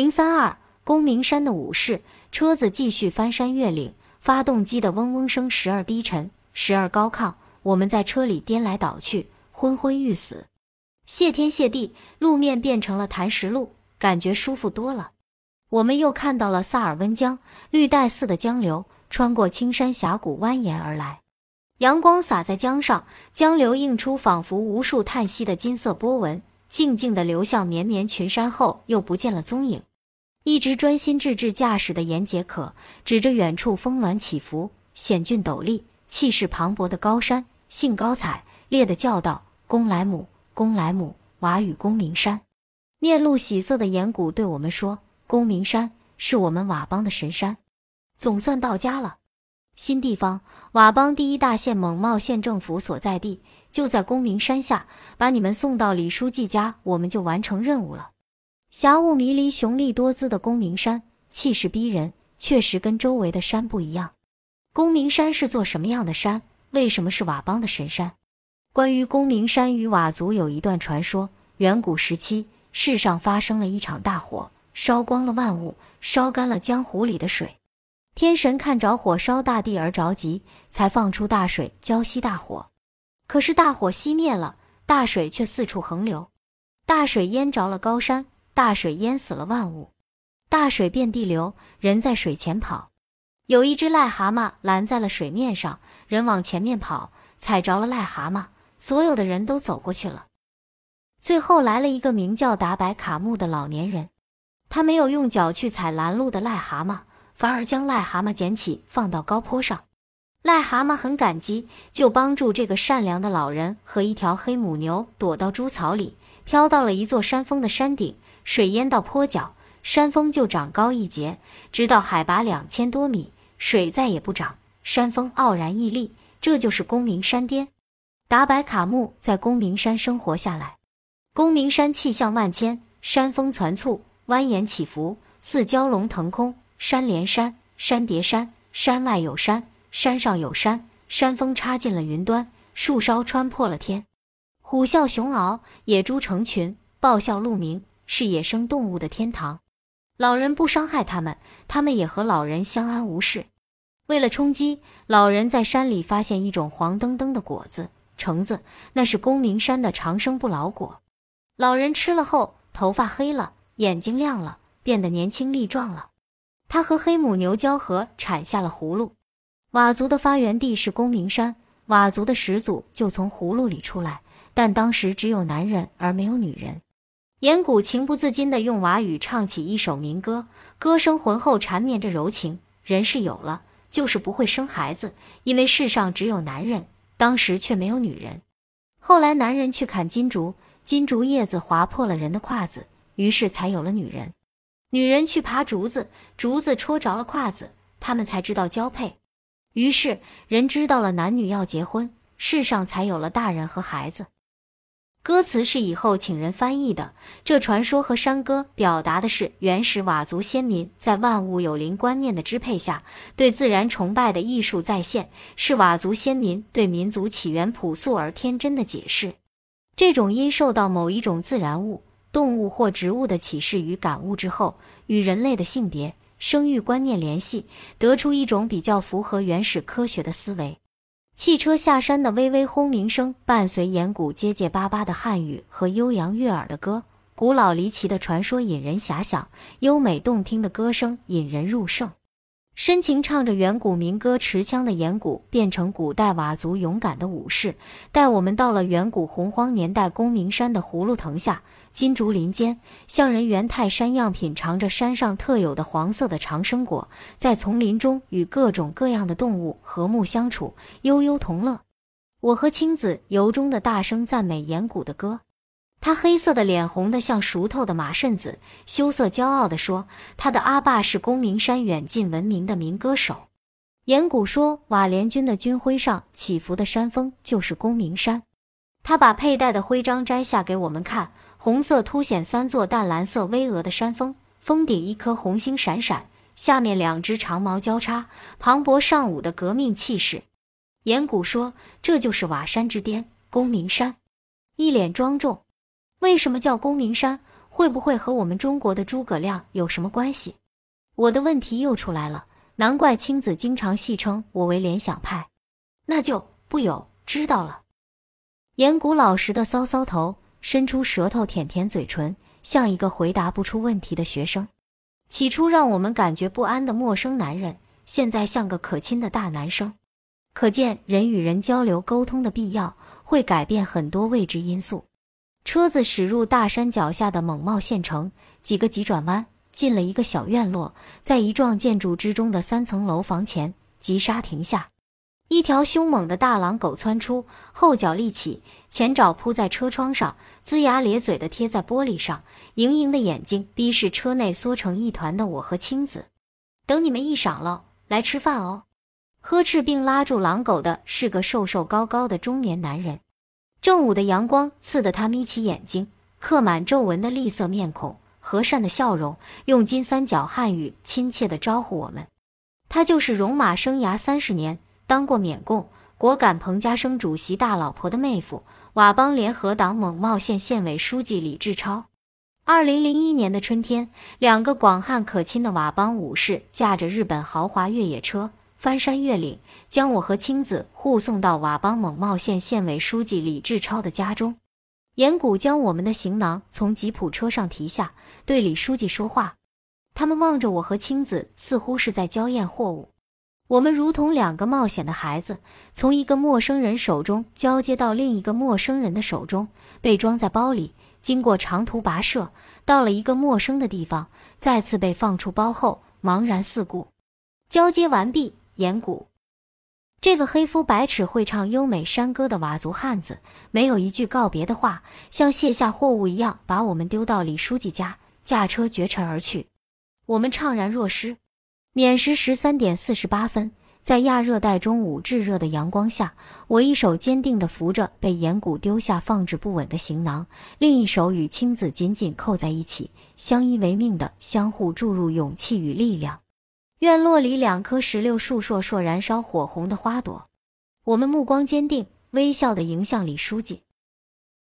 零三二，公明山的武士，车子继续翻山越岭，发动机的嗡嗡声时而低沉，时而高亢。我们在车里颠来倒去，昏昏欲死。谢天谢地，路面变成了磐石路，感觉舒服多了。我们又看到了萨尔温江，绿带似的江流穿过青山峡谷蜿蜒而来，阳光洒在江上，江流映出仿佛无数叹息的金色波纹，静静地流向绵绵群山后，又不见了踪影。一直专心致志驾驶的严杰可指着远处峰峦起伏、险峻陡立、气势磅礴的高山，兴高采烈地叫道：“公莱姆，公莱姆，瓦与公明山！”面露喜色的严谷对我们说。公明山是我们佤邦的神山，总算到家了。新地方，佤邦第一大县蒙茂县政府所在地就在公明山下，把你们送到李书记家，我们就完成任务了。霞雾迷离、雄丽多姿的公明山，气势逼人，确实跟周围的山不一样。公明山是座什么样的山？为什么是佤邦的神山？关于公明山与佤族有一段传说：远古时期，世上发生了一场大火。烧光了万物，烧干了江湖里的水。天神看着火烧大地而着急，才放出大水浇熄大火。可是大火熄灭了，大水却四处横流。大水淹着了高山，大水淹死了万物。大水遍地流，人在水前跑。有一只癞蛤蟆拦在了水面上，人往前面跑，踩着了癞蛤蟆，所有的人都走过去了。最后来了一个名叫达白卡木的老年人。他没有用脚去踩拦路的癞蛤蟆，反而将癞蛤蟆捡起放到高坡上。癞蛤蟆很感激，就帮助这个善良的老人和一条黑母牛躲到猪草里，飘到了一座山峰的山顶。水淹到坡脚，山峰就长高一截，直到海拔两千多米，水再也不涨，山峰傲然屹立。这就是公明山巅。达白卡木在公明山生活下来。公明山气象万千，山峰攒簇。蜿蜒起伏，似蛟龙腾空；山连山，山叠山，山外有山，山上有山，山峰插进了云端，树梢穿破了天。虎啸熊嗷，野猪成群，豹啸鹿鸣，是野生动物的天堂。老人不伤害它们，它们也和老人相安无事。为了充饥，老人在山里发现一种黄澄澄的果子——橙子，那是公明山的长生不老果。老人吃了后，头发黑了。眼睛亮了，变得年轻力壮了。他和黑母牛交合，产下了葫芦。佤族的发源地是公明山，佤族的始祖就从葫芦里出来，但当时只有男人而没有女人。岩谷情不自禁地用佤语唱起一首民歌，歌声浑厚，缠绵着柔情。人是有了，就是不会生孩子，因为世上只有男人，当时却没有女人。后来男人去砍金竹，金竹叶子划破了人的胯子。于是才有了女人，女人去爬竹子，竹子戳着了胯子，他们才知道交配。于是人知道了男女要结婚，世上才有了大人和孩子。歌词是以后请人翻译的。这传说和山歌表达的是原始佤族先民在万物有灵观念的支配下，对自然崇拜的艺术再现，是佤族先民对民族起源朴素而天真的解释。这种因受到某一种自然物。动物或植物的启示与感悟之后，与人类的性别、生育观念联系，得出一种比较符合原始科学的思维。汽车下山的微微轰鸣声，伴随岩谷结结巴巴的汉语和悠扬悦耳的歌，古老离奇的传说引人遐想，优美动听的歌声引人入胜。深情唱着远古民歌，持枪的岩谷变成古代佤族勇敢的武士，带我们到了远古洪荒年代公明山的葫芦藤下、金竹林间，像人猿泰山样品尝着山上特有的黄色的长生果，在丛林中与各种各样的动物和睦相处，悠悠同乐。我和青子由衷的大声赞美岩谷的歌。他黑色的脸红得像熟透的马肾子，羞涩骄傲地说：“他的阿爸是公明山远近闻名的民歌手。”岩谷说：“瓦联军的军徽上起伏的山峰就是公明山。”他把佩戴的徽章摘下给我们看，红色凸显三座淡蓝色巍峨的山峰，峰顶一颗红星闪闪，下面两只长矛交叉，磅礴尚武的革命气势。岩谷说：“这就是瓦山之巅，公明山。”一脸庄重。为什么叫公明山？会不会和我们中国的诸葛亮有什么关系？我的问题又出来了，难怪青子经常戏称我为联想派。那就不有知道了。严谷老实的搔搔头，伸出舌头舔舔嘴唇，像一个回答不出问题的学生。起初让我们感觉不安的陌生男人，现在像个可亲的大男生。可见人与人交流沟通的必要，会改变很多未知因素。车子驶入大山脚下的蒙茂县城，几个急转弯，进了一个小院落，在一幢建筑之中的三层楼房前急刹停下。一条凶猛的大狼狗窜出，后脚立起，前爪扑在车窗上，龇牙咧嘴地贴在玻璃上，盈盈的眼睛逼视车内缩成一团的我和青子。等你们一晌了，来吃饭哦。呵斥并拉住狼狗的是个瘦瘦高高的中年男人。正午的阳光刺得他眯起眼睛，刻满皱纹的栗色面孔，和善的笑容，用金三角汉语亲切地招呼我们。他就是戎马生涯三十年。当过缅共、果敢彭家生主席大老婆的妹夫，佤邦联合党蒙茂县县委书记李志超。二零零一年的春天，两个广汉可亲的佤邦武士驾着日本豪华越野车翻山越岭，将我和青子护送到佤邦蒙茂县县委书记李志超的家中。严谷将我们的行囊从吉普车上提下，对李书记说话。他们望着我和青子，似乎是在交验货物。我们如同两个冒险的孩子，从一个陌生人手中交接到另一个陌生人的手中，被装在包里，经过长途跋涉，到了一个陌生的地方，再次被放出包后，茫然四顾。交接完毕，岩谷，这个黑肤白齿、会唱优美山歌的佤族汉子，没有一句告别的话，像卸下货物一样，把我们丢到李书记家，驾车绝尘而去。我们怅然若失。免时十三点四十八分，在亚热带中午炙热的阳光下，我一手坚定地扶着被岩谷丢下放置不稳的行囊，另一手与青子紧紧扣在一起，相依为命地相互注入勇气与力量。院落里两棵石榴树烁烁燃烧火红的花朵，我们目光坚定，微笑地迎向李书记。